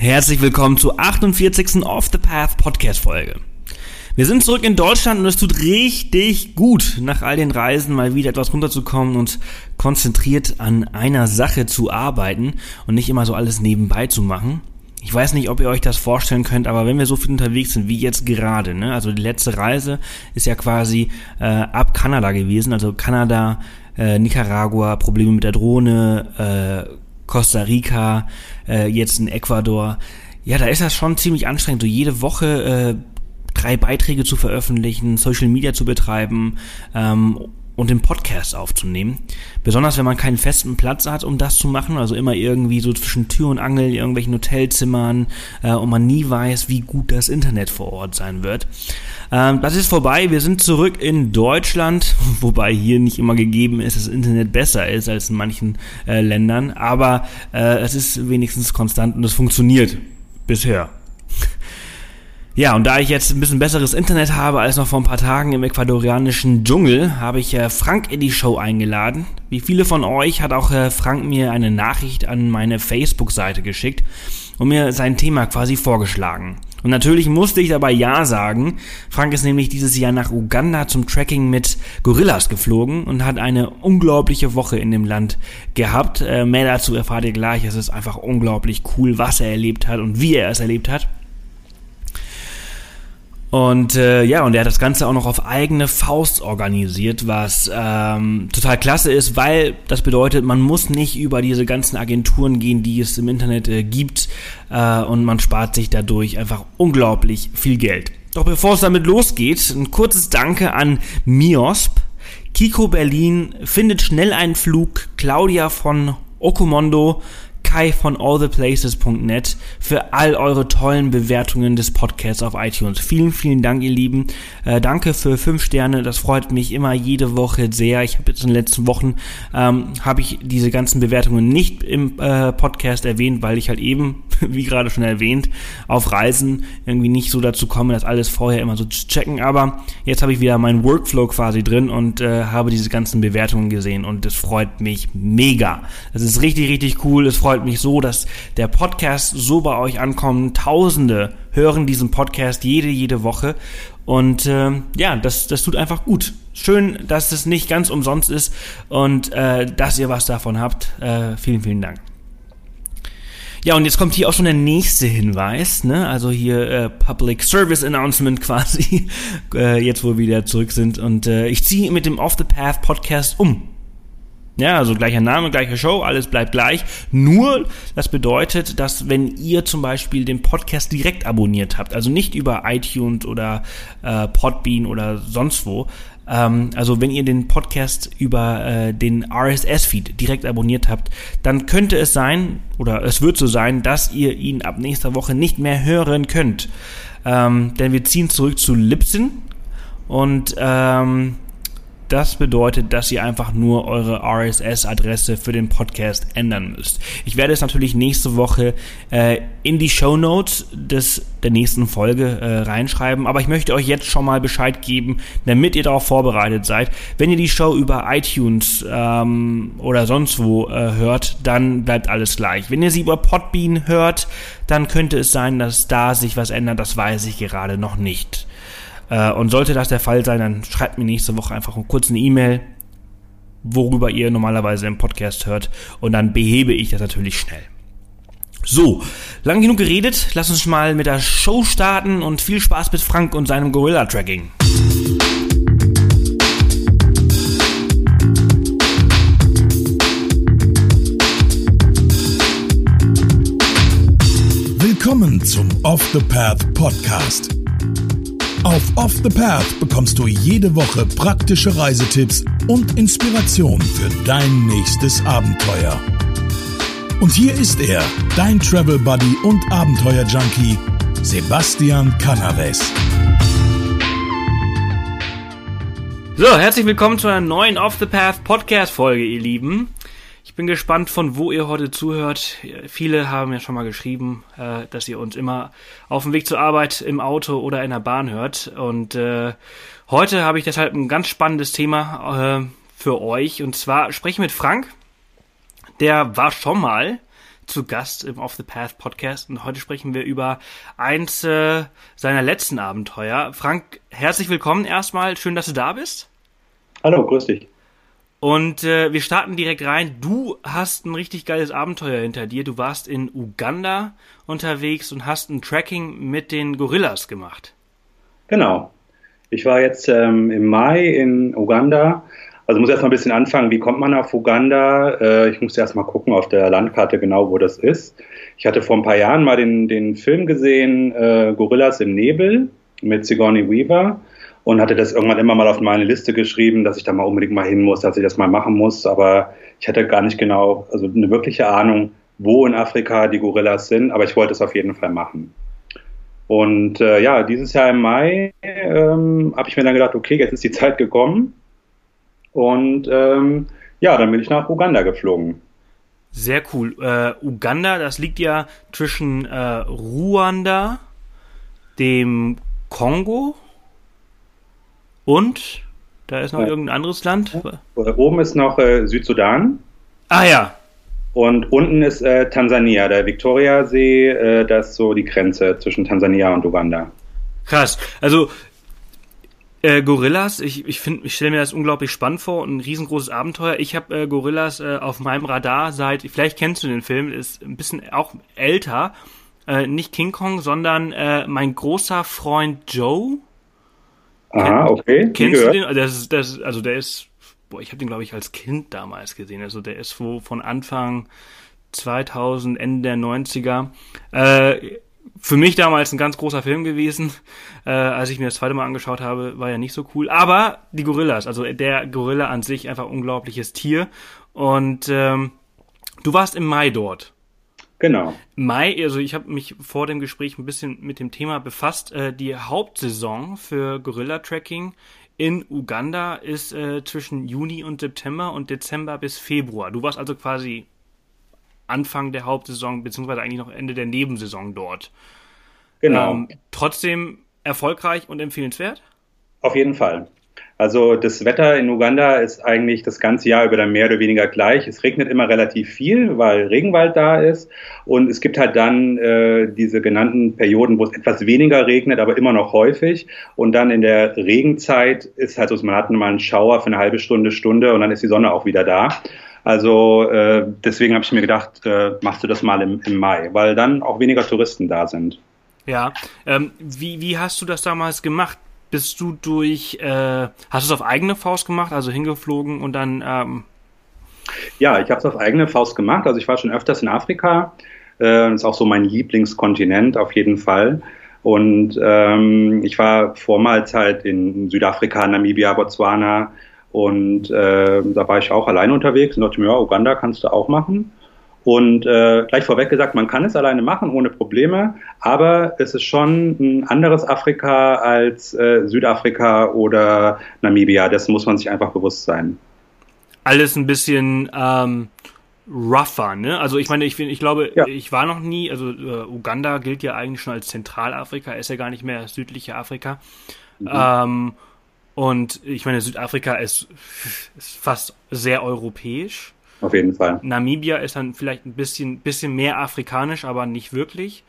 Herzlich willkommen zur 48. Off the Path Podcast Folge. Wir sind zurück in Deutschland und es tut richtig gut, nach all den Reisen mal wieder etwas runterzukommen und konzentriert an einer Sache zu arbeiten und nicht immer so alles nebenbei zu machen. Ich weiß nicht, ob ihr euch das vorstellen könnt, aber wenn wir so viel unterwegs sind wie jetzt gerade, ne, also die letzte Reise ist ja quasi äh, ab Kanada gewesen, also Kanada, äh, Nicaragua, Probleme mit der Drohne, äh, Costa Rica, äh, jetzt in Ecuador. Ja, da ist das schon ziemlich anstrengend, so jede Woche äh, drei Beiträge zu veröffentlichen, Social Media zu betreiben ähm, und den Podcast aufzunehmen. Besonders wenn man keinen festen Platz hat, um das zu machen, also immer irgendwie so zwischen Tür und Angel, irgendwelchen Hotelzimmern äh, und man nie weiß, wie gut das Internet vor Ort sein wird. Ähm, das ist vorbei, wir sind zurück in Deutschland, wobei hier nicht immer gegeben ist, dass das Internet besser ist als in manchen äh, Ländern, aber äh, es ist wenigstens konstant und es funktioniert bisher. Ja, und da ich jetzt ein bisschen besseres Internet habe als noch vor ein paar Tagen im ecuadorianischen Dschungel, habe ich äh, Frank in die Show eingeladen. Wie viele von euch hat auch äh, Frank mir eine Nachricht an meine Facebook-Seite geschickt und mir sein Thema quasi vorgeschlagen. Und natürlich musste ich dabei Ja sagen. Frank ist nämlich dieses Jahr nach Uganda zum Tracking mit Gorillas geflogen und hat eine unglaubliche Woche in dem Land gehabt. Äh, mehr dazu erfahrt ihr gleich. Es ist einfach unglaublich cool, was er erlebt hat und wie er es erlebt hat. Und äh, ja, und er hat das Ganze auch noch auf eigene Faust organisiert, was ähm, total klasse ist, weil das bedeutet, man muss nicht über diese ganzen Agenturen gehen, die es im Internet äh, gibt, äh, und man spart sich dadurch einfach unglaublich viel Geld. Doch bevor es damit losgeht, ein kurzes Danke an Miosp. Kiko Berlin findet schnell einen Flug, Claudia von Okomondo, Kai von alltheplaces.net für all eure tollen Bewertungen des Podcasts auf iTunes. Vielen, vielen Dank, ihr Lieben. Äh, danke für fünf Sterne. Das freut mich immer jede Woche sehr. Ich habe jetzt in den letzten Wochen ähm, habe ich diese ganzen Bewertungen nicht im äh, Podcast erwähnt, weil ich halt eben, wie gerade schon erwähnt, auf Reisen irgendwie nicht so dazu komme, das alles vorher immer so zu checken. Aber jetzt habe ich wieder meinen Workflow quasi drin und äh, habe diese ganzen Bewertungen gesehen und das freut mich mega. Das ist richtig, richtig cool. Es freut freut mich so, dass der Podcast so bei euch ankommt. Tausende hören diesen Podcast jede, jede Woche. Und äh, ja, das, das tut einfach gut. Schön, dass es nicht ganz umsonst ist und äh, dass ihr was davon habt. Äh, vielen, vielen Dank. Ja, und jetzt kommt hier auch schon der nächste Hinweis, ne? Also hier äh, Public Service Announcement quasi, äh, jetzt wo wir wieder zurück sind. Und äh, ich ziehe mit dem Off the Path Podcast um. Ja, also gleicher Name, gleiche Show, alles bleibt gleich. Nur, das bedeutet, dass wenn ihr zum Beispiel den Podcast direkt abonniert habt, also nicht über iTunes oder äh, Podbean oder sonst wo, ähm, also wenn ihr den Podcast über äh, den RSS-Feed direkt abonniert habt, dann könnte es sein, oder es wird so sein, dass ihr ihn ab nächster Woche nicht mehr hören könnt. Ähm, denn wir ziehen zurück zu Libsyn und ähm, das bedeutet, dass ihr einfach nur eure RSS-Adresse für den Podcast ändern müsst. Ich werde es natürlich nächste Woche äh, in die Show Notes des der nächsten Folge äh, reinschreiben, aber ich möchte euch jetzt schon mal Bescheid geben, damit ihr darauf vorbereitet seid. Wenn ihr die Show über iTunes ähm, oder sonst wo äh, hört, dann bleibt alles gleich. Wenn ihr sie über Podbean hört, dann könnte es sein, dass da sich was ändert. Das weiß ich gerade noch nicht. Äh, und sollte das der Fall sein, dann schreibt mir nächste Woche einfach kurz eine E-Mail, worüber ihr normalerweise im Podcast hört. Und dann behebe ich das natürlich schnell. So, lang genug geredet. Lass uns mal mit der Show starten und viel Spaß mit Frank und seinem Gorilla-Tracking. Willkommen zum Off the Path Podcast auf Off the Path bekommst du jede Woche praktische Reisetipps und Inspiration für dein nächstes Abenteuer. Und hier ist er, dein Travel Buddy und Abenteuer Junkie, Sebastian Canaves. So, herzlich willkommen zu einer neuen Off the Path Podcast Folge, ihr Lieben. Ich bin gespannt, von wo ihr heute zuhört. Viele haben ja schon mal geschrieben, äh, dass ihr uns immer auf dem Weg zur Arbeit im Auto oder in der Bahn hört. Und äh, heute habe ich deshalb ein ganz spannendes Thema äh, für euch. Und zwar spreche ich mit Frank. Der war schon mal zu Gast im Off the Path Podcast und heute sprechen wir über eins äh, seiner letzten Abenteuer. Frank, herzlich willkommen erstmal. Schön, dass du da bist. Hallo, grüß dich. Und äh, wir starten direkt rein. Du hast ein richtig geiles Abenteuer hinter dir. Du warst in Uganda unterwegs und hast ein Tracking mit den Gorillas gemacht. Genau. Ich war jetzt ähm, im Mai in Uganda. Also muss erst mal ein bisschen anfangen, wie kommt man auf Uganda? Äh, ich muss erst mal gucken auf der Landkarte genau, wo das ist. Ich hatte vor ein paar Jahren mal den, den Film gesehen, äh, Gorillas im Nebel mit Sigourney Weaver und hatte das irgendwann immer mal auf meine Liste geschrieben, dass ich da mal unbedingt mal hin muss, dass ich das mal machen muss. Aber ich hatte gar nicht genau, also eine wirkliche Ahnung, wo in Afrika die Gorillas sind, aber ich wollte es auf jeden Fall machen. Und äh, ja, dieses Jahr im Mai ähm, habe ich mir dann gedacht, okay, jetzt ist die Zeit gekommen. Und ähm, ja, dann bin ich nach Uganda geflogen. Sehr cool. Äh, Uganda, das liegt ja zwischen äh, Ruanda, dem Kongo und da ist noch ja. irgendein anderes Land. Oben ist noch äh, Südsudan. Ah ja. Und unten ist äh, Tansania, der Viktoriasee, äh, das ist so die Grenze zwischen Tansania und Uganda. Krass. Also äh, Gorillas, ich, ich finde, ich stelle mir das unglaublich spannend vor und ein riesengroßes Abenteuer. Ich habe äh, Gorillas äh, auf meinem Radar seit, vielleicht kennst du den Film, ist ein bisschen auch älter. Äh, nicht King Kong, sondern äh, mein großer Freund Joe. Aha, okay. Kennst du den? Also, das ist, das, also der ist, boah, ich habe den glaube ich als Kind damals gesehen. Also der ist wo von Anfang 2000, Ende der 90er. Äh, für mich damals ein ganz großer Film gewesen. Äh, als ich mir das zweite Mal angeschaut habe, war ja nicht so cool. Aber die Gorillas, also der Gorilla an sich, einfach unglaubliches Tier. Und ähm, du warst im Mai dort. Genau. Mai, also ich habe mich vor dem Gespräch ein bisschen mit dem Thema befasst. Äh, die Hauptsaison für Gorilla-Tracking in Uganda ist äh, zwischen Juni und September und Dezember bis Februar. Du warst also quasi Anfang der Hauptsaison, beziehungsweise eigentlich noch Ende der Nebensaison dort. Genau. Ähm, trotzdem erfolgreich und empfehlenswert? Auf jeden Fall. Also das Wetter in Uganda ist eigentlich das ganze Jahr über dann mehr oder weniger gleich. Es regnet immer relativ viel, weil Regenwald da ist. Und es gibt halt dann äh, diese genannten Perioden, wo es etwas weniger regnet, aber immer noch häufig. Und dann in der Regenzeit ist halt so, man hat mal einen Schauer für eine halbe Stunde, Stunde und dann ist die Sonne auch wieder da. Also äh, deswegen habe ich mir gedacht, äh, machst du das mal im, im Mai, weil dann auch weniger Touristen da sind. Ja, ähm, wie, wie hast du das damals gemacht? Bist du durch, äh, hast du es auf eigene Faust gemacht, also hingeflogen und dann. Ähm ja, ich habe es auf eigene Faust gemacht. Also ich war schon öfters in Afrika. Äh, ist auch so mein Lieblingskontinent auf jeden Fall. Und ähm, ich war vormals halt in Südafrika, Namibia, Botswana und äh, da war ich auch allein unterwegs und dachte mir, ja, Uganda kannst du auch machen. Und äh, gleich vorweg gesagt, man kann es alleine machen, ohne Probleme, aber es ist schon ein anderes Afrika als äh, Südafrika oder Namibia. Das muss man sich einfach bewusst sein. Alles ein bisschen ähm, rougher, ne? Also ich meine, ich, ich glaube, ja. ich war noch nie, also äh, Uganda gilt ja eigentlich schon als Zentralafrika, ist ja gar nicht mehr südliche Afrika. Mhm. Ähm, und ich meine, Südafrika ist, ist fast sehr europäisch. Auf jeden Fall. Namibia ist dann vielleicht ein bisschen, bisschen mehr afrikanisch, aber nicht wirklich.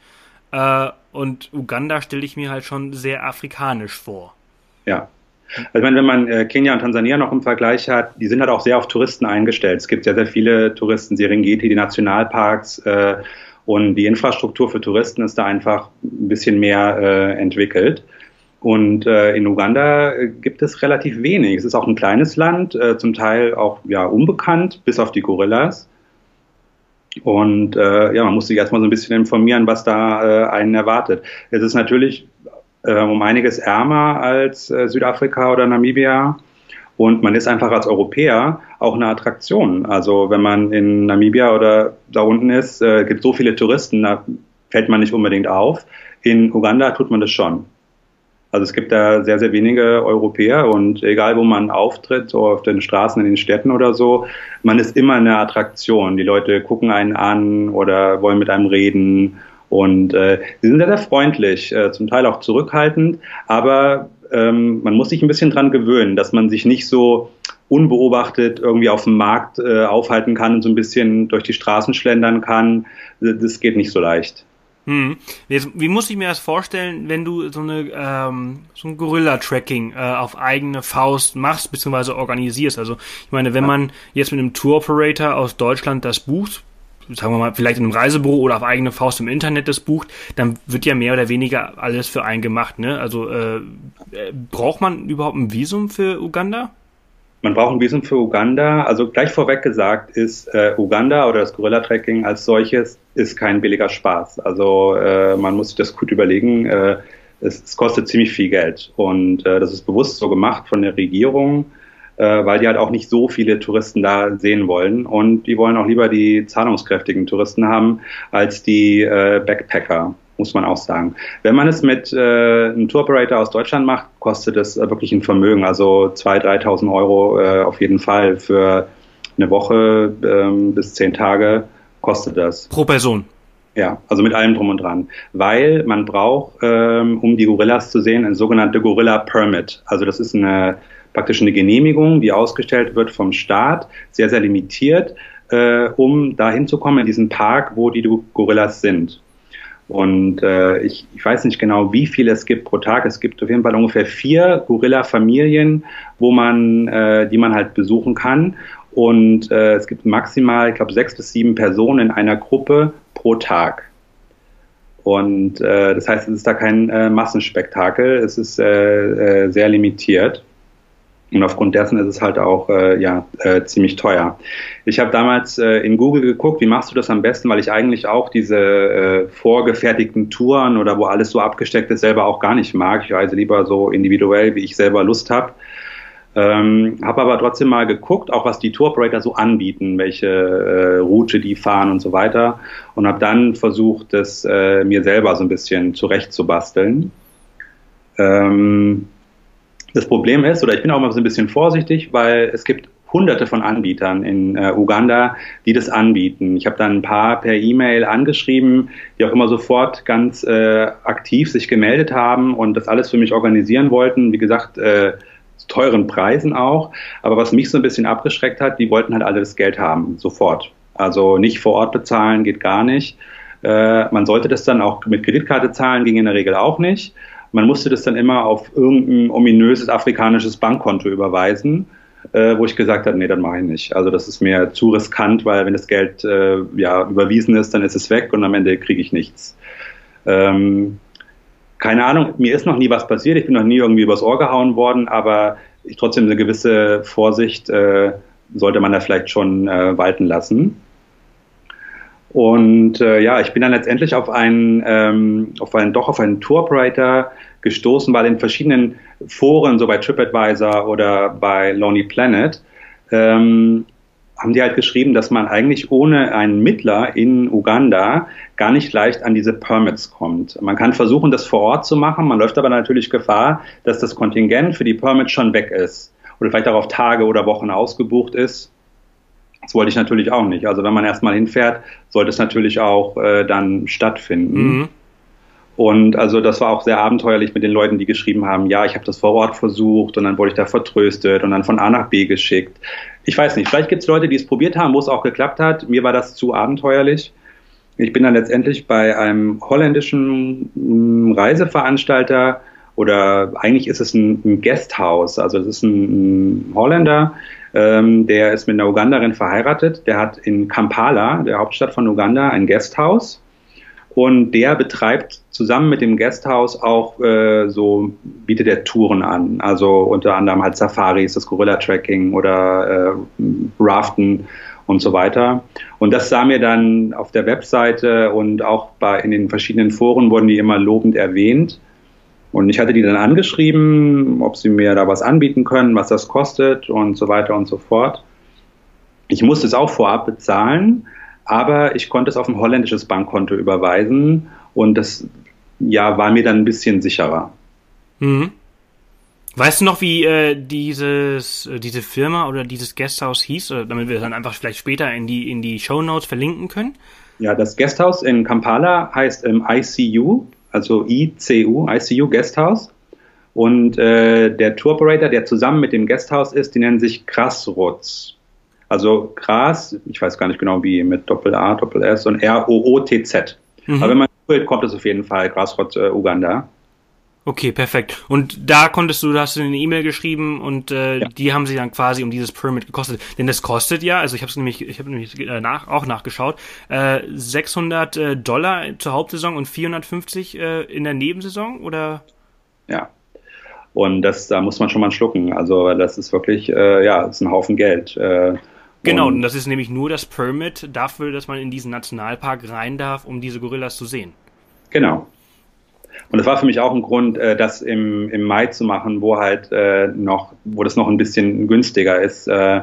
Äh, und Uganda stelle ich mir halt schon sehr afrikanisch vor. Ja. Also ich meine, wenn man äh, Kenia und Tansania noch im Vergleich hat, die sind halt auch sehr auf Touristen eingestellt. Es gibt sehr, sehr viele Touristen, Serengeti, die Nationalparks äh, und die Infrastruktur für Touristen ist da einfach ein bisschen mehr entwickelt. Und äh, in Uganda äh, gibt es relativ wenig. Es ist auch ein kleines Land, äh, zum Teil auch ja unbekannt, bis auf die Gorillas. Und äh, ja, man muss sich erstmal so ein bisschen informieren, was da äh, einen erwartet. Es ist natürlich äh, um einiges ärmer als äh, Südafrika oder Namibia. Und man ist einfach als Europäer auch eine Attraktion. Also wenn man in Namibia oder da unten ist, äh, gibt so viele Touristen, da fällt man nicht unbedingt auf. In Uganda tut man das schon. Also es gibt da sehr, sehr wenige Europäer und egal wo man auftritt, so auf den Straßen in den Städten oder so, man ist immer eine Attraktion. Die Leute gucken einen an oder wollen mit einem reden und äh, sie sind sehr, sehr freundlich, äh, zum Teil auch zurückhaltend, aber ähm, man muss sich ein bisschen dran gewöhnen, dass man sich nicht so unbeobachtet irgendwie auf dem Markt äh, aufhalten kann und so ein bisschen durch die Straßen schlendern kann. Das geht nicht so leicht. Hm. Wie, wie, muss ich mir das vorstellen, wenn du so eine ähm, so ein Gorilla-Tracking äh, auf eigene Faust machst bzw. organisierst? Also ich meine, wenn man jetzt mit einem Tour-Operator aus Deutschland das bucht, sagen wir mal, vielleicht in einem Reisebüro oder auf eigene Faust im Internet das bucht, dann wird ja mehr oder weniger alles für einen gemacht. Ne? Also äh, äh braucht man überhaupt ein Visum für Uganda? Man braucht ein Visum für Uganda. Also gleich vorweg gesagt ist, äh, Uganda oder das Gorilla-Tracking als solches ist kein billiger Spaß. Also äh, man muss sich das gut überlegen. Äh, es, es, kostet ziemlich viel Geld. Und äh, das ist bewusst so gemacht von der Regierung, äh, weil die halt auch nicht so viele Touristen da sehen wollen. Und die wollen auch lieber die zahlungskräftigen Touristen haben als die äh, Backpacker muss man auch sagen. Wenn man es mit äh, einem Tour-Operator aus Deutschland macht, kostet es äh, wirklich ein Vermögen, also 2.000, 3.000 Euro äh, auf jeden Fall für eine Woche ähm, bis zehn Tage kostet das. Pro Person? Ja, also mit allem drum und dran. Weil man braucht, ähm, um die Gorillas zu sehen, ein sogenannte Gorilla Permit. Also das ist eine praktisch eine Genehmigung, die ausgestellt wird vom Staat, sehr, sehr limitiert, äh, um dahin zu kommen in diesen Park, wo die Gorillas sind. Und äh, ich, ich weiß nicht genau, wie viele es gibt pro Tag. Es gibt auf jeden Fall ungefähr vier Gorilla-Familien, wo man, äh, die man halt besuchen kann. Und äh, es gibt maximal, ich glaube, sechs bis sieben Personen in einer Gruppe pro Tag. Und äh, das heißt, es ist da kein äh, Massenspektakel. Es ist äh, äh, sehr limitiert. Und aufgrund dessen ist es halt auch äh, ja, äh, ziemlich teuer. Ich habe damals äh, in Google geguckt, wie machst du das am besten, weil ich eigentlich auch diese äh, vorgefertigten Touren oder wo alles so abgesteckt ist, selber auch gar nicht mag. Ich reise lieber so individuell, wie ich selber Lust habe. Ähm, habe aber trotzdem mal geguckt, auch was die Tour-Operator so anbieten, welche äh, Route die fahren und so weiter. Und habe dann versucht, das äh, mir selber so ein bisschen zurechtzubasteln. Ähm, das Problem ist, oder ich bin auch mal so ein bisschen vorsichtig, weil es gibt hunderte von Anbietern in äh, Uganda, die das anbieten. Ich habe dann ein paar per E-Mail angeschrieben, die auch immer sofort ganz äh, aktiv sich gemeldet haben und das alles für mich organisieren wollten. Wie gesagt, äh, teuren Preisen auch. Aber was mich so ein bisschen abgeschreckt hat, die wollten halt alle das Geld haben, sofort. Also nicht vor Ort bezahlen geht gar nicht. Äh, man sollte das dann auch mit Kreditkarte zahlen, ging in der Regel auch nicht. Man musste das dann immer auf irgendein ominöses afrikanisches Bankkonto überweisen, äh, wo ich gesagt habe, nee, das mache ich nicht. Also das ist mir zu riskant, weil wenn das Geld äh, ja überwiesen ist, dann ist es weg und am Ende kriege ich nichts. Ähm, keine Ahnung, mir ist noch nie was passiert, ich bin noch nie irgendwie übers Ohr gehauen worden, aber ich, trotzdem eine gewisse Vorsicht äh, sollte man da vielleicht schon äh, walten lassen. Und äh, ja, ich bin dann letztendlich auf einen, ähm, auf einen, doch auf einen Tour gestoßen, weil in verschiedenen Foren, so bei TripAdvisor oder bei Lonely Planet, ähm, haben die halt geschrieben, dass man eigentlich ohne einen Mittler in Uganda gar nicht leicht an diese Permits kommt. Man kann versuchen, das vor Ort zu machen, man läuft aber natürlich Gefahr, dass das Kontingent für die Permits schon weg ist oder vielleicht auch auf Tage oder Wochen ausgebucht ist das wollte ich natürlich auch nicht. Also wenn man erstmal hinfährt, sollte es natürlich auch äh, dann stattfinden. Mhm. Und also das war auch sehr abenteuerlich mit den Leuten, die geschrieben haben, ja, ich habe das vor Ort versucht und dann wurde ich da vertröstet und dann von A nach B geschickt. Ich weiß nicht, vielleicht gibt es Leute, die es probiert haben, wo es auch geklappt hat. Mir war das zu abenteuerlich. Ich bin dann letztendlich bei einem holländischen mm, Reiseveranstalter oder eigentlich ist es ein, ein Guesthouse, also es ist ein, ein Holländer, ähm, der ist mit einer Uganderin verheiratet. Der hat in Kampala, der Hauptstadt von Uganda, ein Guesthouse. Und der betreibt zusammen mit dem Guesthouse auch äh, so, bietet er Touren an. Also unter anderem halt Safaris, das Gorilla-Tracking oder äh, Raften und so weiter. Und das sah mir dann auf der Webseite und auch bei, in den verschiedenen Foren wurden die immer lobend erwähnt. Und ich hatte die dann angeschrieben, ob sie mir da was anbieten können, was das kostet und so weiter und so fort. Ich musste es auch vorab bezahlen, aber ich konnte es auf ein holländisches Bankkonto überweisen und das ja war mir dann ein bisschen sicherer. Mhm. Weißt du noch, wie äh, dieses, äh, diese Firma oder dieses Guesthouse hieß, oder damit wir dann einfach vielleicht später in die, in die Show Notes verlinken können? Ja, das Guesthouse in Kampala heißt ähm, ICU, also ICU, ICU Guesthouse. Und äh, der Tour Operator, der zusammen mit dem Guesthouse ist, die nennen sich Grasrutz. Also Gras, ich weiß gar nicht genau wie, mit Doppel A, Doppel S und R-O-O-T-Z. Mhm. Aber wenn man googelt, kommt es auf jeden Fall Grasrutz äh, Uganda. Okay, perfekt. Und da konntest du, da hast du eine E-Mail geschrieben und äh, ja. die haben sie dann quasi um dieses Permit gekostet. Denn das kostet ja, also ich habe es nämlich, ich habe nämlich äh, nach, auch nachgeschaut, äh, 600 äh, Dollar zur Hauptsaison und 450 äh, in der Nebensaison oder? Ja. Und das, da muss man schon mal schlucken. Also das ist wirklich, äh, ja, das ist ein Haufen Geld. Äh, genau, und das ist nämlich nur das Permit dafür, dass man in diesen Nationalpark rein darf, um diese Gorillas zu sehen. Genau. Und das war für mich auch ein Grund, äh, das im, im Mai zu machen, wo halt äh, noch, wo das noch ein bisschen günstiger ist. Äh,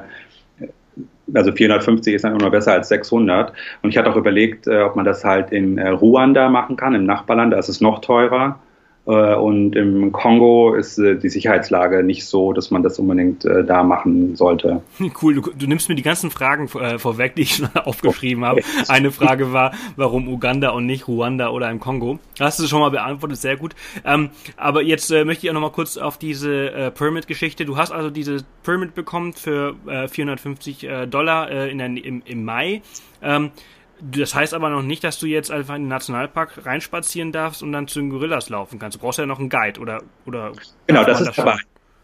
also 450 ist dann immer besser als 600. Und ich hatte auch überlegt, äh, ob man das halt in äh, Ruanda machen kann, im Nachbarland. Da ist es noch teurer. Äh, und im Kongo ist äh, die Sicherheitslage nicht so, dass man das unbedingt äh, da machen sollte. Cool, du, du nimmst mir die ganzen Fragen vorweg, die ich schon aufgeschrieben habe. Eine Frage war, warum Uganda und nicht Ruanda oder im Kongo. Hast du schon mal beantwortet, sehr gut. Ähm, aber jetzt möchte ich auch noch mal kurz auf diese Permit-Geschichte. Du hast also dieses Permit bekommen für 450 Dollar in der, im, im Mai. Das heißt aber noch nicht, dass du jetzt einfach in den Nationalpark reinspazieren darfst und dann zu den Gorillas laufen kannst. Du brauchst ja noch einen Guide oder oder. Genau, das ist das dabei.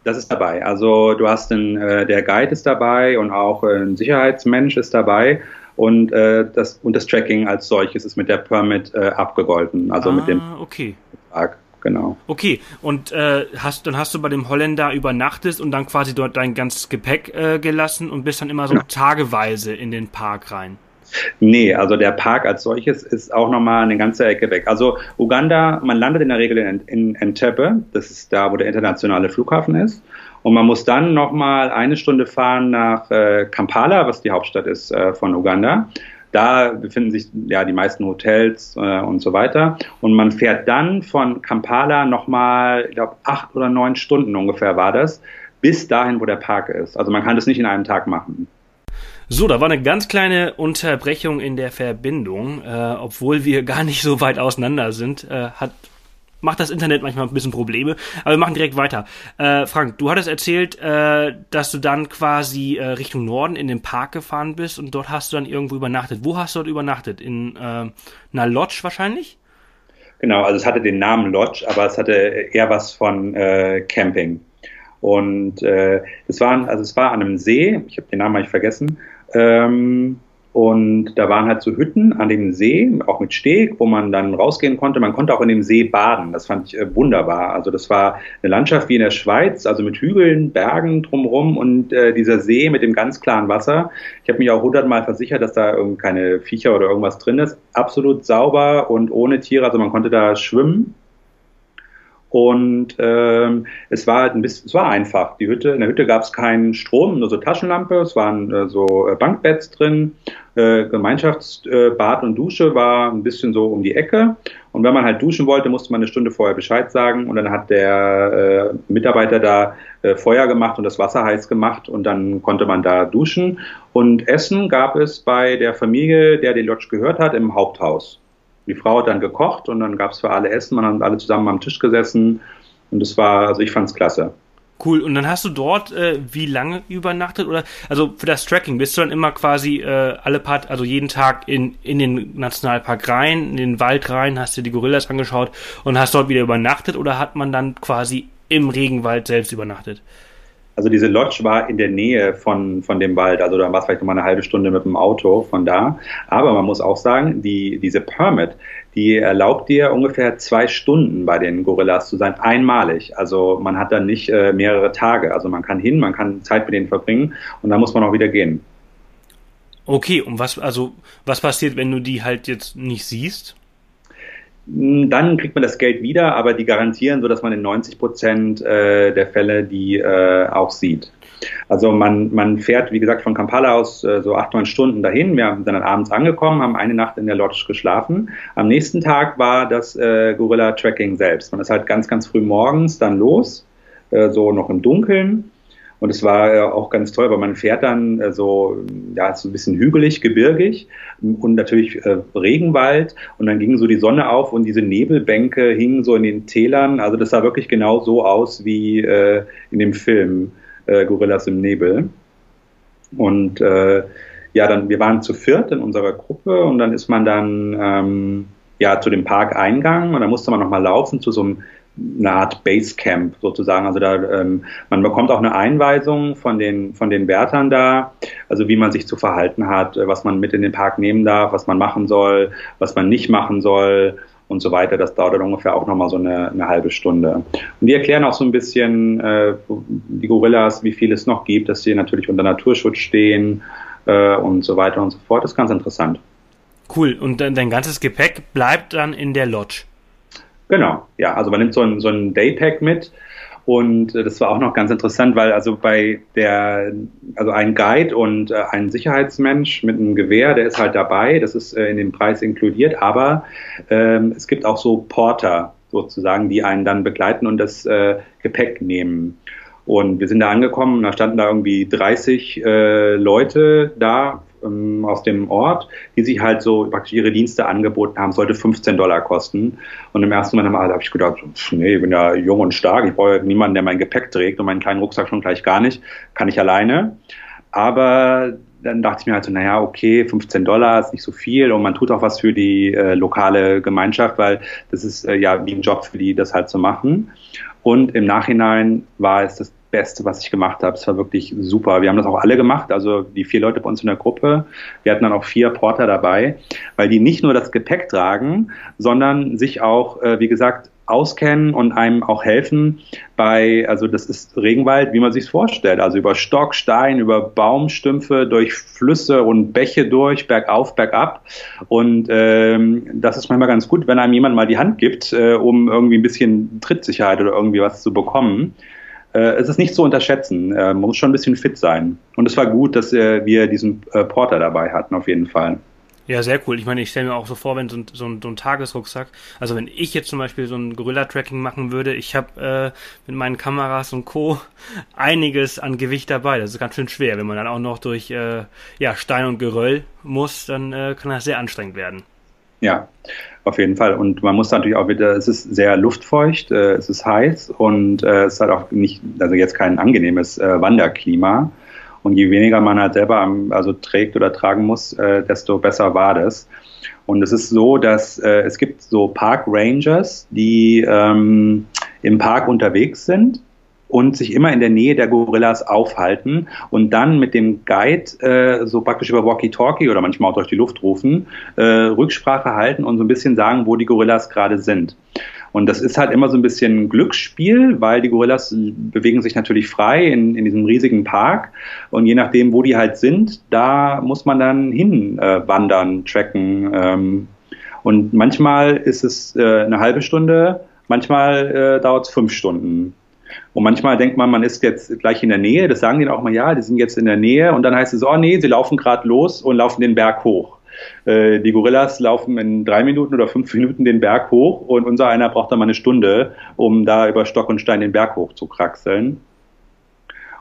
Das ist dabei. Also du hast den, äh, der Guide ist dabei und auch ein Sicherheitsmensch ist dabei und äh, das und das Tracking als solches ist mit der Permit äh, abgegolten. Also ah, mit dem okay. Betrag genau. Okay, und äh, hast, dann hast du bei dem Holländer übernachtet und dann quasi dort dein ganzes Gepäck äh, gelassen und bist dann immer so genau. tageweise in den Park rein. Nee, also der Park als solches ist auch nochmal eine ganze Ecke weg. Also Uganda, man landet in der Regel in, in Entebbe, das ist da, wo der internationale Flughafen ist. Und man muss dann nochmal eine Stunde fahren nach äh, Kampala, was die Hauptstadt ist äh, von Uganda. Da befinden sich ja die meisten Hotels äh, und so weiter. Und man fährt dann von Kampala nochmal, ich glaube, acht oder neun Stunden ungefähr war das, bis dahin, wo der Park ist. Also man kann das nicht in einem Tag machen. So, da war eine ganz kleine Unterbrechung in der Verbindung, äh, obwohl wir gar nicht so weit auseinander sind. Äh, hat macht das Internet manchmal ein bisschen Probleme, aber wir machen direkt weiter. Äh, Frank, du hattest erzählt, äh, dass du dann quasi äh, Richtung Norden in den Park gefahren bist und dort hast du dann irgendwo übernachtet. Wo hast du dort übernachtet? In äh, einer Lodge wahrscheinlich? Genau, also es hatte den Namen Lodge, aber es hatte eher was von Camping. Und äh, es war, also es war an einem See, ich habe den Namen mal vergessen, ähm, und da waren halt so Hütten an dem See, auch mit Steg, wo man dann rausgehen konnte. Man konnte auch in dem See baden. Das fand ich äh, wunderbar. Also das war eine Landschaft wie in der Schweiz, also mit Hügeln, Bergen drumherum und äh, dieser See mit dem ganz klaren Wasser. Ich habe mich auch hundertmal versichert, dass da keine Viecher oder irgendwas drin ist. Absolut sauber und ohne Tiere. Also man konnte da schwimmen und ähm, es war halt ein bisschen, es war einfach. Die Hütte, in der Hütte gab es keinen Strom, nur so Taschenlampe, es waren äh, so äh, Bankbetts drin, äh, Gemeinschaftsbad äh, und Dusche war ein bisschen so um die Ecke. Und wenn man halt duschen wollte, musste man eine Stunde vorher Bescheid sagen. Und dann hat der äh, Mitarbeiter da äh, Feuer gemacht und das Wasser heiß gemacht und dann konnte man da duschen. Und Essen gab es bei der Familie, der die Lodge gehört hat, im Haupthaus. Die Frau hat dann gekocht und dann gab es für alle Essen, man hat alle zusammen am Tisch gesessen und es war, also ich fand es klasse. Cool. Und dann hast du dort äh, wie lange übernachtet oder also für das Tracking bist du dann immer quasi äh, alle paar, also jeden Tag in in den Nationalpark rein, in den Wald rein, hast dir die Gorillas angeschaut und hast dort wieder übernachtet oder hat man dann quasi im Regenwald selbst übernachtet? Also diese Lodge war in der Nähe von, von dem Wald, also da war es vielleicht nochmal eine halbe Stunde mit dem Auto von da. Aber man muss auch sagen, die, diese Permit, die erlaubt dir ungefähr zwei Stunden bei den Gorillas zu sein, einmalig. Also man hat dann nicht äh, mehrere Tage. Also man kann hin, man kann Zeit mit denen verbringen und dann muss man auch wieder gehen. Okay, und was, also, was passiert, wenn du die halt jetzt nicht siehst? Hm, dann kriegt man das Geld wieder, aber die garantieren so, dass man in 90 Prozent äh, der Fälle die äh, auch sieht. Also man, man fährt, wie gesagt, von Kampala aus äh, so acht, neun Stunden dahin. Wir sind dann abends angekommen, haben eine Nacht in der Lodge geschlafen. Am nächsten Tag war das äh, Gorilla-Tracking selbst. Man ist halt ganz, ganz früh morgens dann los, äh, so noch im Dunkeln Und es war auch ganz toll, weil man fährt dann äh, so, ja, so ein bisschen hügelig, gebirgig und natürlich äh, Regenwald. Und dann ging so die Sonne auf und diese Nebelbänke hingen so in den Tälern. Also das sah wirklich genau so aus wie äh, in dem Film äh, Gorillas im Nebel. Und äh, ja, dann, wir waren zu viert in unserer Gruppe und dann ist man dann ähm, ja zu dem Parkeingang und dann musste man nochmal laufen zu so einem eine Art Basecamp sozusagen. Also da ähm, man bekommt auch eine Einweisung von den von den Wärtern da, also wie man sich zu verhalten hat, äh, was man mit in den Park nehmen darf, was man machen soll, was man nicht machen soll und so weiter. Das dauert dann ungefähr auch nochmal so eine, eine halbe Stunde. Und die erklären auch so ein bisschen äh, die Gorillas, wie viel es noch gibt, dass sie natürlich unter Naturschutz stehen äh, und so weiter und so fort. Das ist ganz interessant. Cool. Und dein ganzes Gepäck bleibt dann in der Lodge. Genau, ja, also man nimmt so ein, so ein Daypack mit und äh, das war auch noch ganz interessant, weil also bei der, also ein Guide und äh, ein Sicherheitsmensch mit einem Gewehr, der ist halt dabei, das ist äh, in dem Preis inkludiert, aber ähm, es gibt auch so Porter sozusagen, die einen dann begleiten und das äh, Gepäck nehmen. Und wir sind da angekommen, da standen da irgendwie 30 äh, Leute da ähm, aus dem Ort, die sich halt so praktisch ihre Dienste angeboten haben, sollte 15 Dollar kosten. Und im ersten Mal habe ich gedacht, nee, ich bin ja jung und stark, ich brauche niemanden, der mein Gepäck trägt und meinen kleinen Rucksack schon gleich gar nicht, kann ich alleine. Aber dann dachte ich mir halt so, naja, okay, 15 Dollar ist nicht so viel und man tut auch was für die äh, lokale Gemeinschaft, weil das ist äh, ja wie ein Job für die, das halt zu machen. Und im Nachhinein war es das Beste, was ich gemacht habe. Es war wirklich super. Wir haben das auch alle gemacht, also die vier Leute bei uns in der Gruppe. Wir hatten dann auch vier Porter dabei, weil die nicht nur das Gepäck tragen, sondern sich auch, äh, wie gesagt, auskennen und einem auch helfen bei, also das ist Regenwald, wie man sich vorstellt, also über Stock, Stein, über Baumstümpfe, durch Flüsse und Bäche durch, bergauf, bergab und ähm, das ist manchmal ganz gut, wenn einem jemand mal die Hand gibt, äh, um irgendwie ein bisschen Trittsicherheit oder irgendwie was zu bekommen es ist nicht zu unterschätzen. Äh, man muss schon ein bisschen fit sein. Und es war gut, dass äh, wir diesen äh, Porter dabei hatten, auf jeden Fall. Ja, sehr cool. Ich meine, ich stelle mir auch so vor, wenn so ein, so, ein, so ein Tagesrucksack, also wenn ich jetzt zum Beispiel so ein Gorilla-Tracking machen würde, ich habe äh, mit meinen Kameras und Co. einiges an Gewicht dabei. Das ist ganz schön schwer. Wenn man dann auch noch durch äh, ja, Stein und Geröll muss, dann äh, kann das sehr anstrengend werden. Ja, auf jeden Fall. Und man muss natürlich auch wieder, es ist sehr luftfeucht, äh, es ist heiß und äh, es hat auch nicht, also jetzt kein angenehmes äh, Wanderklima. Und je weniger man halt selber also trägt oder tragen muss, äh, desto besser war das. Und es ist so, dass äh, es gibt so Park Rangers, die ähm, im Park unterwegs sind und sich immer in der Nähe der Gorillas aufhalten und dann mit dem Guide äh, so praktisch über Walkie-Talkie oder manchmal auch durch die Luft rufen, äh, Rücksprache halten und so ein bisschen sagen, wo die Gorillas gerade sind. Und das ist halt immer so ein bisschen Glücksspiel, weil die Gorillas bewegen sich natürlich frei in, in diesem riesigen Park. Und je nachdem, wo die halt sind, da muss man dann hin äh, wandern, tracken. Ähm. Und manchmal ist es äh, eine halbe Stunde, manchmal äh, dauert es fünf Stunden. Und manchmal denkt man, man ist jetzt gleich in der Nähe. Das sagen die dann auch mal, ja, die sind jetzt in der Nähe. Und dann heißt es, oh nee, sie laufen gerade los und laufen den Berg hoch. Äh, die Gorillas laufen in drei Minuten oder fünf Minuten den Berg hoch und unser einer braucht dann mal eine Stunde, um da über Stock und Stein den Berg hoch zu kraxeln.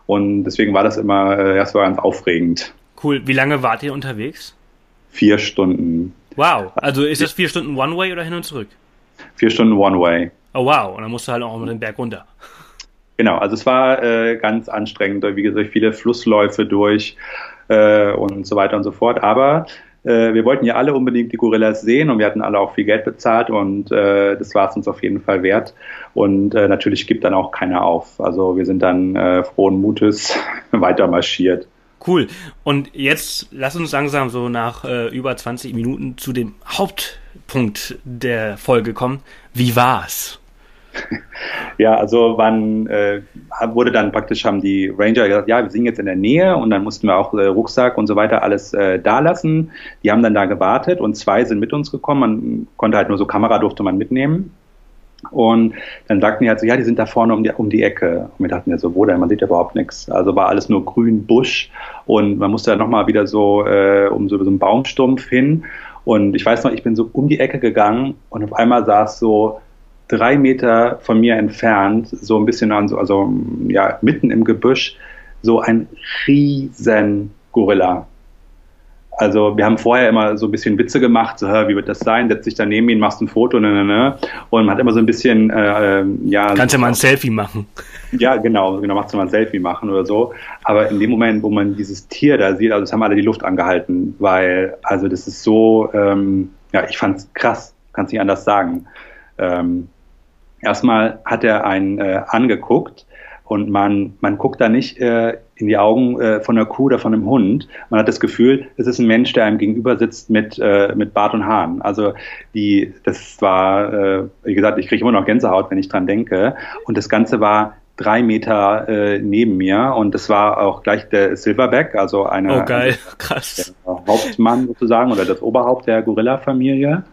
Und deswegen war das immer, äh, das war ganz aufregend. Cool. Wie lange wart ihr unterwegs? Vier Stunden. Wow. Also ist das vier Stunden One-Way oder hin und zurück? Vier Stunden One-Way. Oh wow. Und dann musst du halt auch mal den Berg runter. Genau, also es war äh, ganz anstrengend, wie gesagt, viele Flussläufe durch äh, und so weiter und so fort. Aber äh, wir wollten ja alle unbedingt die Gorillas sehen und wir hatten alle auch viel Geld bezahlt und äh, das war es uns auf jeden Fall wert. Und äh, natürlich gibt dann auch keiner auf. Also wir sind dann äh, frohen Mutes weiter marschiert. Cool. Und jetzt lass uns langsam so nach äh, über 20 Minuten zu dem Hauptpunkt der Folge kommen. Wie war's? Ja, also wann äh, wurde dann praktisch, haben die Ranger gesagt, ja, wir sind jetzt in der Nähe und dann mussten wir auch äh, Rucksack und so weiter alles äh, da lassen. Die haben dann da gewartet und zwei sind mit uns gekommen. Man konnte halt nur so Kamera durfte man mitnehmen. Und dann sagten die halt so, ja, die sind da vorne um die, um die Ecke. Und wir dachten ja so, wo denn? Man sieht ja überhaupt nichts. Also war alles nur grün, Busch. Und man musste dann nochmal wieder so äh, um so, so einen Baumstumpf hin. Und ich weiß noch, ich bin so um die Ecke gegangen und auf einmal saß so drei Meter von mir entfernt, so ein bisschen an, also ja, mitten im Gebüsch, so ein riesen Gorilla. Also wir haben vorher immer so ein bisschen Witze gemacht, so, wie wird das sein? Setz dich daneben ihn, machst ein Foto, ne, ne, ne. Und man hat immer so ein bisschen, äh, ja. Kannst ja mal ein Selfie machen. Ja, genau, genau, machst du mal ein Selfie machen oder so. Aber in dem Moment, wo man dieses Tier da sieht, also es haben alle die Luft angehalten, weil, also das ist so, ähm, ja, ich fand's krass, kann's nicht anders sagen. Ähm, erstmal hat er einen äh, angeguckt und man, man guckt da nicht äh, in die Augen äh, von einer Kuh oder von einem Hund. Man hat das Gefühl, es ist ein Mensch, der einem gegenüber sitzt mit, äh, mit Bart und Haaren. Also die, das war, äh, wie gesagt, ich kriege immer noch Gänsehaut, wenn ich dran denke. Und das Ganze war drei Meter äh, neben mir und das war auch gleich der Silverback, also einer oh, geil. Krass. Hauptmann sozusagen oder das Oberhaupt der Gorilla-Familie.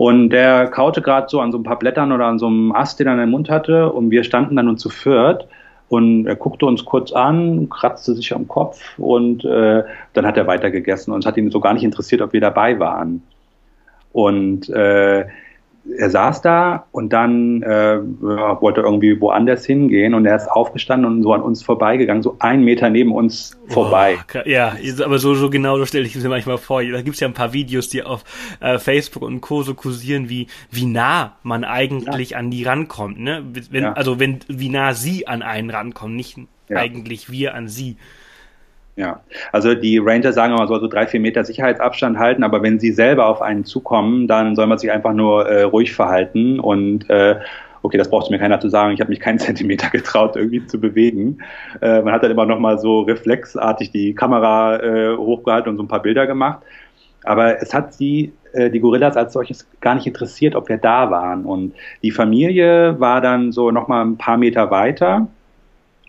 Und der kaute gerade so an so ein paar Blättern oder an so einem Ast, den er in den Mund hatte. Und wir standen dann nun zu viert und er guckte uns kurz an, kratzte sich am Kopf und äh, dann hat er weiter gegessen. Und es hat ihn so gar nicht interessiert, ob wir dabei waren. Und äh, er saß da und dann äh, wollte irgendwie woanders hingehen und er ist aufgestanden und so an uns vorbeigegangen, so einen Meter neben uns vorbei. Oh, ja, aber so, so genau so stelle ich mir manchmal vor. Da gibt's ja ein paar Videos, die auf äh, Facebook und Co. so kursieren, wie, wie nah man eigentlich ja. an die rankommt. Ne? Wenn, ja. Also wenn wie nah sie an einen rankommen, nicht ja. eigentlich wir an sie. Ja, also die Ranger sagen immer, man soll so drei, vier Meter Sicherheitsabstand halten, aber wenn sie selber auf einen zukommen, dann soll man sich einfach nur äh, ruhig verhalten und äh, okay, das braucht mir keiner zu sagen, ich habe mich keinen Zentimeter getraut, irgendwie zu bewegen. Äh, man hat dann immer noch mal so reflexartig die Kamera äh, hochgehalten und so ein paar Bilder gemacht. Aber es hat sie, äh, die Gorillas als solches, gar nicht interessiert, ob wir da waren. Und die Familie war dann so noch mal ein paar Meter weiter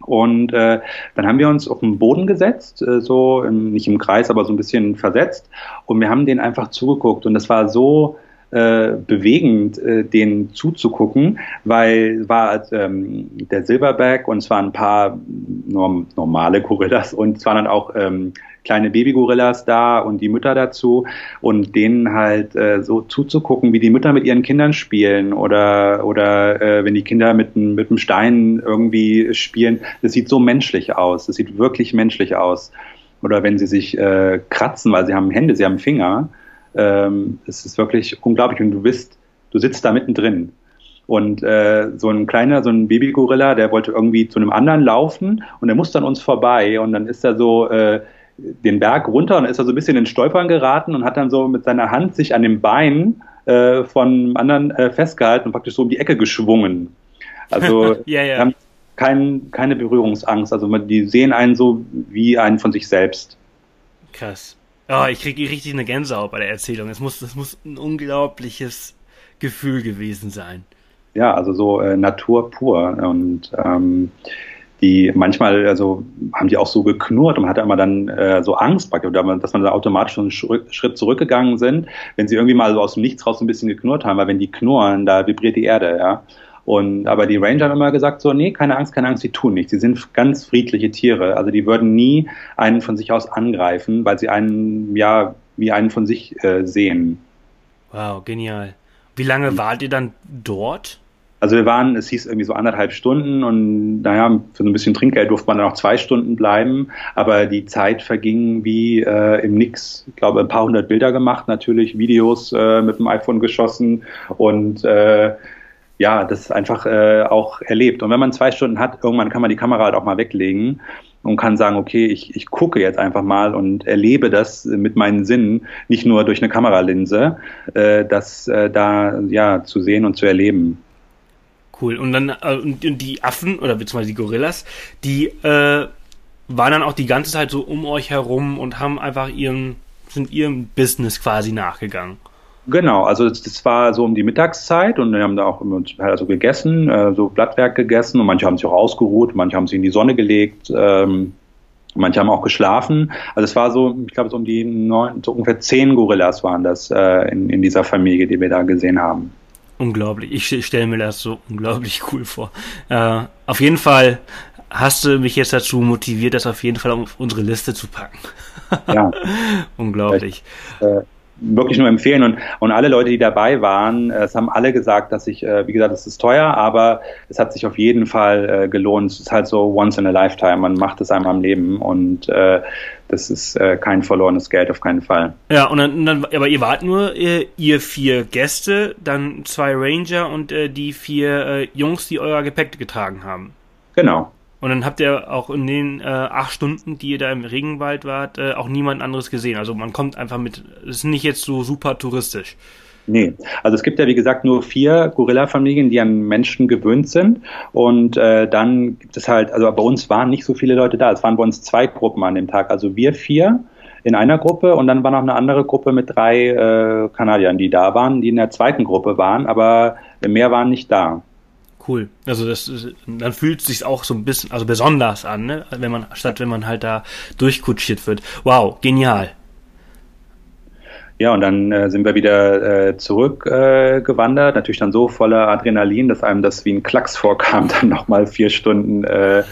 und äh, dann haben wir uns auf den Boden gesetzt, äh, so im, nicht im Kreis, aber so ein bisschen versetzt. Und wir haben denen einfach zugeguckt. Und das war so äh, bewegend, äh, denen zuzugucken, weil war ähm, der Silverback und waren ein paar norm normale Gorillas und waren dann auch ähm, kleine Babygorillas da und die Mütter dazu und denen halt äh, so zuzugucken, wie die Mütter mit ihren Kindern spielen oder oder äh, wenn die Kinder mit mit einem Stein irgendwie spielen, das sieht so menschlich aus, das sieht wirklich menschlich aus. Oder wenn sie sich äh, kratzen, weil sie haben Hände, sie haben Finger, ähm, es ist wirklich unglaublich. Und du bist, du sitzt da mittendrin. Und äh, so ein kleiner, so ein Babygorilla, der wollte irgendwie zu einem anderen laufen und der musste an uns vorbei. Und dann ist er so äh, den Berg runter und ist er so ein bisschen in Stolpern geraten und hat dann so mit seiner Hand sich an dem Bein äh, von einem anderen äh, festgehalten und praktisch so um die Ecke geschwungen. Also ja, ja. haben kein, keine Berührungsangst. Also die sehen einen so wie einen von sich selbst. Krass. Oh, ich kriege richtig eine Gänsehaut bei der Erzählung. Es muss, das muss ein unglaubliches Gefühl gewesen sein. Ja, also so äh, Natur pur. Und ähm, die manchmal, also haben die auch so geknurrt und man hatte immer dann äh, so Angst, dass man da automatisch so einen Schritt zurückgegangen sind, wenn sie irgendwie mal so aus dem Nichts raus so ein bisschen geknurrt haben, weil wenn die knurren, da vibriert die Erde, ja. Und, aber die Ranger haben immer gesagt so, nee, keine Angst, keine Angst, sie tun nichts. Sie sind ganz friedliche Tiere. Also die würden nie einen von sich aus angreifen, weil sie einen, ja, wie einen von sich äh, sehen. Wow, genial. Wie lange wart ihr dann dort? Also wir waren, es hieß irgendwie so anderthalb Stunden und naja, für so ein bisschen Trinkgeld durfte man dann noch zwei Stunden bleiben, aber die Zeit verging wie äh, im Nix. Ich glaube, ein paar hundert Bilder gemacht, natürlich Videos äh, mit dem iPhone geschossen und äh, ja, das einfach äh, auch erlebt. Und wenn man zwei Stunden hat, irgendwann kann man die Kamera halt auch mal weglegen und kann sagen, okay, ich, ich gucke jetzt einfach mal und erlebe das mit meinen Sinnen, nicht nur durch eine Kameralinse, äh, das äh, da ja zu sehen und zu erleben. Cool. Und dann äh, und die Affen oder beziehungsweise die Gorillas, die äh, waren dann auch die ganze Zeit so um euch herum und haben einfach ihren sind ihrem Business quasi nachgegangen. Genau, also das, war so um die Mittagszeit und wir haben da auch immer also gegessen, äh, so Blattwerk gegessen und manche haben sich auch ausgeruht, manche haben sich in die Sonne gelegt, ähm, manche haben auch geschlafen. Also es war so, ich glaube, so um die neun, so ungefähr zehn Gorillas waren das äh, in, in dieser Familie, die wir da gesehen haben. Unglaublich, ich stelle mir das so unglaublich cool vor. Äh, auf jeden Fall hast du mich jetzt dazu motiviert, das auf jeden Fall auf unsere Liste zu packen. ja. Unglaublich. Äh, wirklich nur empfehlen. Und, und alle Leute, die dabei waren, äh, es haben alle gesagt, dass ich, äh, wie gesagt, es ist teuer, aber es hat sich auf jeden Fall äh, gelohnt. Es ist halt so once in a lifetime. Man macht es einmal im Leben und äh, das ist äh, kein verlorenes Geld auf keinen Fall. Ja, und dann, dann aber ihr wart nur ihr vier Gäste, dann zwei Ranger und äh, die vier Jungs, die euer Gepäck getragen haben. Genau. Und dann habt ihr auch in den äh, acht Stunden, die ihr da im Regenwald wart, äh, auch niemand anderes gesehen. Also man kommt einfach mit, es ist nicht jetzt so super touristisch. Nee, also es gibt ja wie gesagt nur vier Gorilla-Familien, die an Menschen gewöhnt sind. Und äh, dann gibt es halt, also bei uns waren nicht so viele Leute da. Es waren bei uns zwei Gruppen an dem Tag. Also wir vier in einer Gruppe und dann war noch eine andere Gruppe mit drei äh, Kanadiern, die da waren, die in der zweiten Gruppe waren, aber mehr waren nicht da. Cool. Also das dann fühlt sich auch so ein bisschen, also besonders an, ne? Wenn man, statt wenn man halt da durchkutschiert wird. Wow, genial. Ja, und dann äh, sind wir wieder äh, zurückgewandert, äh, natürlich dann so voller Adrenalin, dass einem das wie ein Klacks vorkam, dann nochmal vier Stunden äh,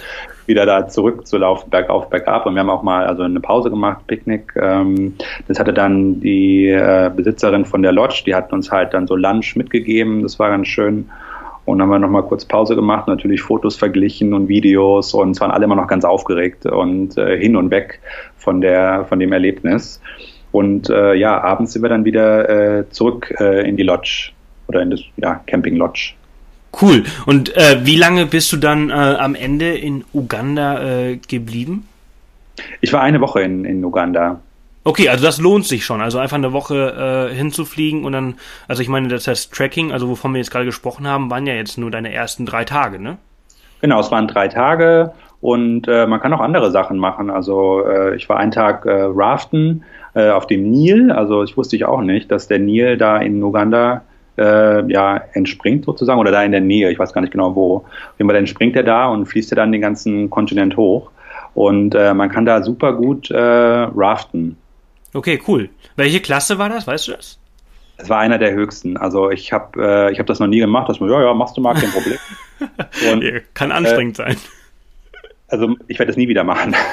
wieder da zurückzulaufen, bergauf, bergab. Und wir haben auch mal also eine Pause gemacht, Picknick. Ähm, das hatte dann die äh, Besitzerin von der Lodge, die hat uns halt dann so Lunch mitgegeben. Das war ganz schön. Und haben wir nochmal kurz Pause gemacht, natürlich Fotos verglichen und Videos und es waren alle immer noch ganz aufgeregt und äh, hin und weg von der, von dem Erlebnis. Und äh, ja, abends sind wir dann wieder äh, zurück äh, in die Lodge oder in das ja, Camping Lodge. Cool. Und äh, wie lange bist du dann äh, am Ende in Uganda geblieben? Ich war eine Woche in, in Uganda. Okay, also das lohnt sich schon. Also einfach eine Woche äh, hinzufliegen und dann, also ich meine, das heißt Tracking, also wovon wir jetzt gerade gesprochen haben, waren ja jetzt nur deine ersten drei Tage, ne? Genau, es waren drei Tage und äh, man kann auch andere Sachen machen. Also äh, ich war einen Tag äh, raften äh, auf dem Nil. Also ich wusste ich auch nicht, dass der Nil da in Uganda äh, ja entspringt sozusagen oder da in der Nähe. Ich weiß gar nicht genau wo. Fall entspringt er da und fließt er dann den ganzen Kontinent hoch. Und äh, man kann da super gut äh, raften. Okay, cool. Welche Klasse war das? Weißt du das? Es war einer der höchsten. Also ich habe äh, ich hab das noch nie gemacht. Dass man, ja, ja, machst du mal, kein Problem. Und, Kann anstrengend äh, sein. Also ich werde das nie wieder machen.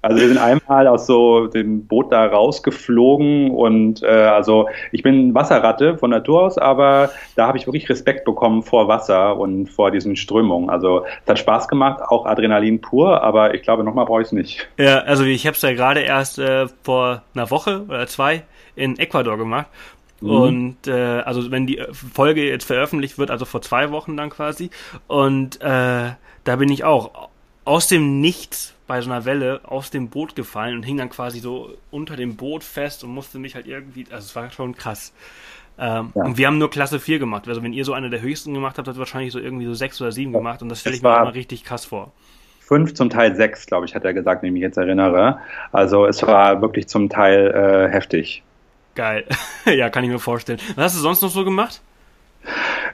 Also wir sind einmal aus so dem Boot da rausgeflogen und äh, also ich bin Wasserratte von Natur aus, aber da habe ich wirklich Respekt bekommen vor Wasser und vor diesen Strömungen. Also es hat Spaß gemacht, auch Adrenalin pur, aber ich glaube, nochmal brauche ich es nicht. Ja, also ich habe es ja gerade erst äh, vor einer Woche oder zwei in Ecuador gemacht. Mhm. Und äh, also wenn die Folge jetzt veröffentlicht wird, also vor zwei Wochen dann quasi. Und äh, da bin ich auch aus dem Nichts bei so einer Welle aus dem Boot gefallen und hing dann quasi so unter dem Boot fest und musste mich halt irgendwie, also es war schon krass. Ähm, ja. Und wir haben nur Klasse 4 gemacht. Also wenn ihr so eine der höchsten gemacht habt, habt ihr wahrscheinlich so irgendwie so 6 oder 7 gemacht und das stelle ich mir immer richtig krass vor. 5 zum Teil 6, glaube ich, hat er gesagt, wenn ich mich jetzt erinnere. Also es war wirklich zum Teil äh, heftig. Geil. ja, kann ich mir vorstellen. Was hast du sonst noch so gemacht?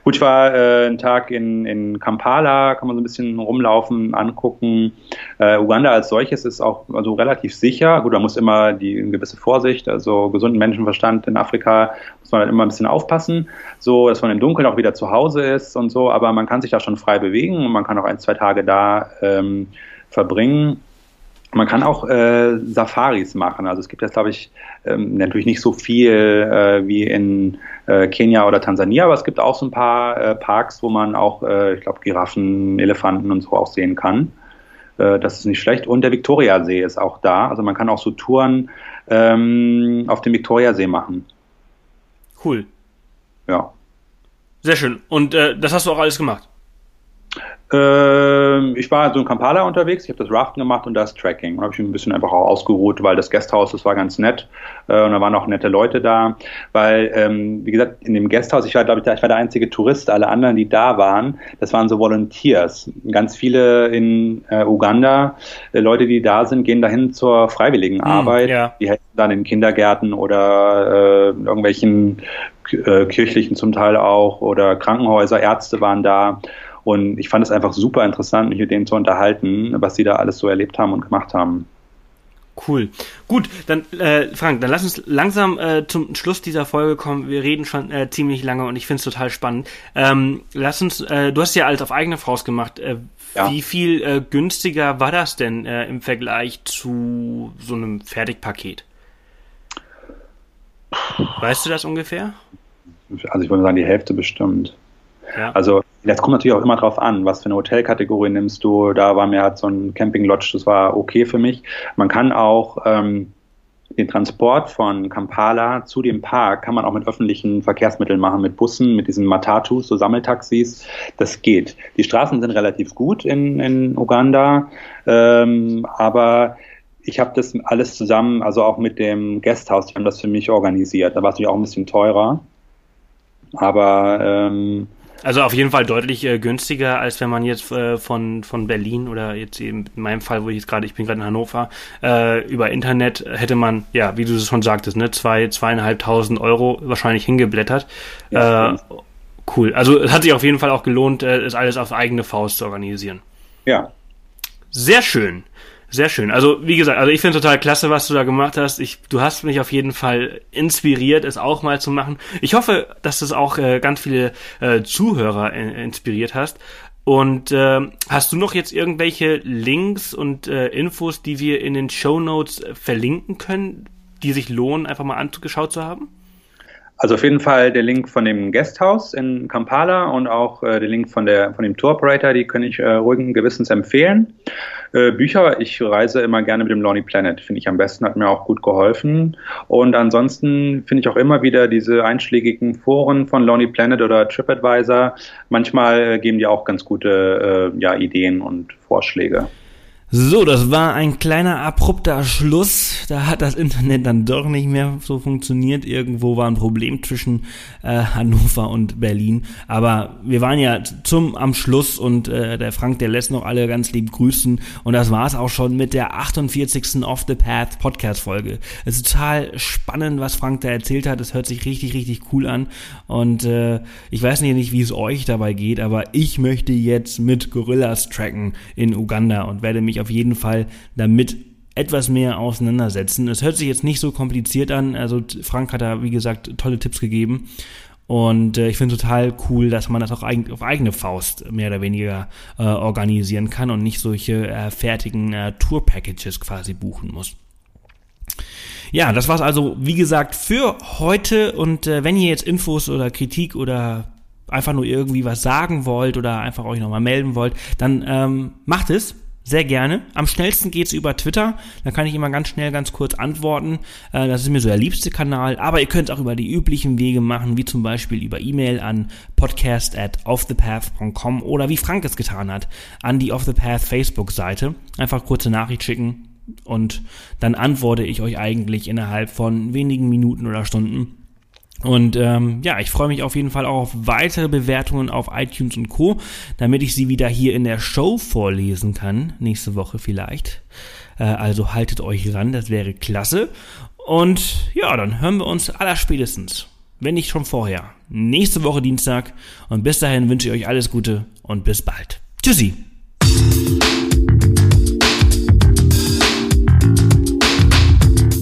Gut, ich war äh, einen Tag in, in Kampala, kann man so ein bisschen rumlaufen, angucken. Äh, Uganda als solches ist auch also relativ sicher. Gut, da muss immer die eine gewisse Vorsicht, also gesunden Menschenverstand in Afrika muss man halt immer ein bisschen aufpassen, so dass man im Dunkeln auch wieder zu Hause ist und so. Aber man kann sich da schon frei bewegen und man kann auch ein, zwei Tage da ähm, verbringen. Man kann auch äh, Safaris machen. Also es gibt jetzt, glaube ich, ähm, natürlich nicht so viel äh, wie in äh, Kenia oder Tansania, aber es gibt auch so ein paar äh, Parks, wo man auch, äh, ich glaube, Giraffen, Elefanten und so auch sehen kann. Äh, das ist nicht schlecht. Und der Viktoriasee ist auch da. Also man kann auch so Touren ähm, auf dem Viktoriasee machen. Cool. Ja. Sehr schön. Und äh, das hast du auch alles gemacht? Ähm, ich war so in Kampala unterwegs, ich habe das Raften gemacht und das Tracking. Da habe ich ein bisschen einfach auch ausgeruht, weil das Gasthaus, das war ganz nett äh, und da waren auch nette Leute da. Weil, ähm, wie gesagt, in dem Gasthaus, ich war, glaube ich, ich war der einzige Tourist, alle anderen, die da waren, das waren so Volunteers. Ganz viele in äh, Uganda, äh, Leute, die da sind, gehen dahin zur freiwilligen hm, Arbeit. Ja. Die helfen dann in Kindergärten oder äh, irgendwelchen äh, kirchlichen zum Teil auch oder Krankenhäuser, Ärzte waren da. Und ich fand es einfach super interessant, mich mit denen zu unterhalten, was sie da alles so erlebt haben und gemacht haben. Cool. Gut, dann äh, Frank, dann lass uns langsam äh, zum Schluss dieser Folge kommen. Wir reden schon äh, ziemlich lange und ich finde es total spannend. Ähm, lass uns, äh, du hast ja alles auf eigene Faust gemacht. Äh, ja. Wie viel äh, günstiger war das denn äh, im Vergleich zu so einem Fertigpaket? Weißt du das ungefähr? Also ich würde sagen, die Hälfte bestimmt. Ja. Also das kommt natürlich auch immer drauf an, was für eine Hotelkategorie nimmst du. Da war mir halt so ein Camping Lodge, das war okay für mich. Man kann auch ähm, den Transport von Kampala zu dem Park kann man auch mit öffentlichen Verkehrsmitteln machen, mit Bussen, mit diesen Matatus, so Sammeltaxis. Das geht. Die Straßen sind relativ gut in, in Uganda, ähm, aber ich habe das alles zusammen, also auch mit dem Guesthouse, die haben das für mich organisiert. Da war es natürlich auch ein bisschen teurer. Aber ähm, also auf jeden Fall deutlich äh, günstiger, als wenn man jetzt äh, von, von Berlin oder jetzt eben in meinem Fall, wo ich jetzt gerade, ich bin gerade in Hannover, äh, über Internet hätte man, ja, wie du es schon sagtest, ne, zwei, zweieinhalbtausend Euro wahrscheinlich hingeblättert. Ja, äh, cool. Also es hat sich auf jeden Fall auch gelohnt, äh, es alles auf eigene Faust zu organisieren. Ja. Sehr schön. Sehr schön. Also, wie gesagt, also ich finde total klasse, was du da gemacht hast. Ich, du hast mich auf jeden Fall inspiriert, es auch mal zu machen. Ich hoffe, dass das auch äh, ganz viele äh, Zuhörer äh, inspiriert hast. Und äh, hast du noch jetzt irgendwelche Links und äh, Infos, die wir in den Show Notes verlinken können, die sich lohnen, einfach mal angeschaut zu haben? Also auf jeden Fall der Link von dem Guesthouse in Kampala und auch äh, der Link von, der, von dem Tour Operator, die kann ich äh, ruhigen Gewissens empfehlen. Äh, Bücher, ich reise immer gerne mit dem Lonely Planet, finde ich am besten, hat mir auch gut geholfen. Und ansonsten finde ich auch immer wieder diese einschlägigen Foren von Lonely Planet oder TripAdvisor. Manchmal geben die auch ganz gute äh, ja, Ideen und Vorschläge. So, das war ein kleiner abrupter Schluss. Da hat das Internet dann doch nicht mehr so funktioniert. Irgendwo war ein Problem zwischen äh, Hannover und Berlin. Aber wir waren ja zum am Schluss und äh, der Frank, der lässt noch alle ganz lieb grüßen. Und das war's auch schon mit der 48. Off the Path Podcast Folge. Es ist total spannend, was Frank da erzählt hat. Es hört sich richtig, richtig cool an. Und äh, ich weiß nicht, wie es euch dabei geht, aber ich möchte jetzt mit Gorillas tracken in Uganda und werde mich auf jeden Fall damit etwas mehr auseinandersetzen. Es hört sich jetzt nicht so kompliziert an. Also Frank hat da, wie gesagt, tolle Tipps gegeben. Und äh, ich finde total cool, dass man das auch eigen, auf eigene Faust mehr oder weniger äh, organisieren kann und nicht solche äh, fertigen äh, Tour-Packages quasi buchen muss. Ja, das war's also, wie gesagt, für heute. Und äh, wenn ihr jetzt Infos oder Kritik oder einfach nur irgendwie was sagen wollt oder einfach euch nochmal melden wollt, dann ähm, macht es sehr gerne. Am schnellsten geht's über Twitter. Da kann ich immer ganz schnell, ganz kurz antworten. Äh, das ist mir so der liebste Kanal. Aber ihr könnt es auch über die üblichen Wege machen, wie zum Beispiel über E-Mail an podcast at offthepath.com oder wie Frank es getan hat, an die Off the Path Facebook-Seite. Einfach kurze Nachricht schicken und dann antworte ich euch eigentlich innerhalb von wenigen Minuten oder Stunden. Und ähm, ja, ich freue mich auf jeden Fall auch auf weitere Bewertungen auf iTunes und Co., damit ich sie wieder hier in der Show vorlesen kann, nächste Woche vielleicht. Äh, also haltet euch ran, das wäre klasse. Und ja, dann hören wir uns allerspätestens, wenn nicht schon vorher, nächste Woche Dienstag. Und bis dahin wünsche ich euch alles Gute und bis bald. Tschüssi.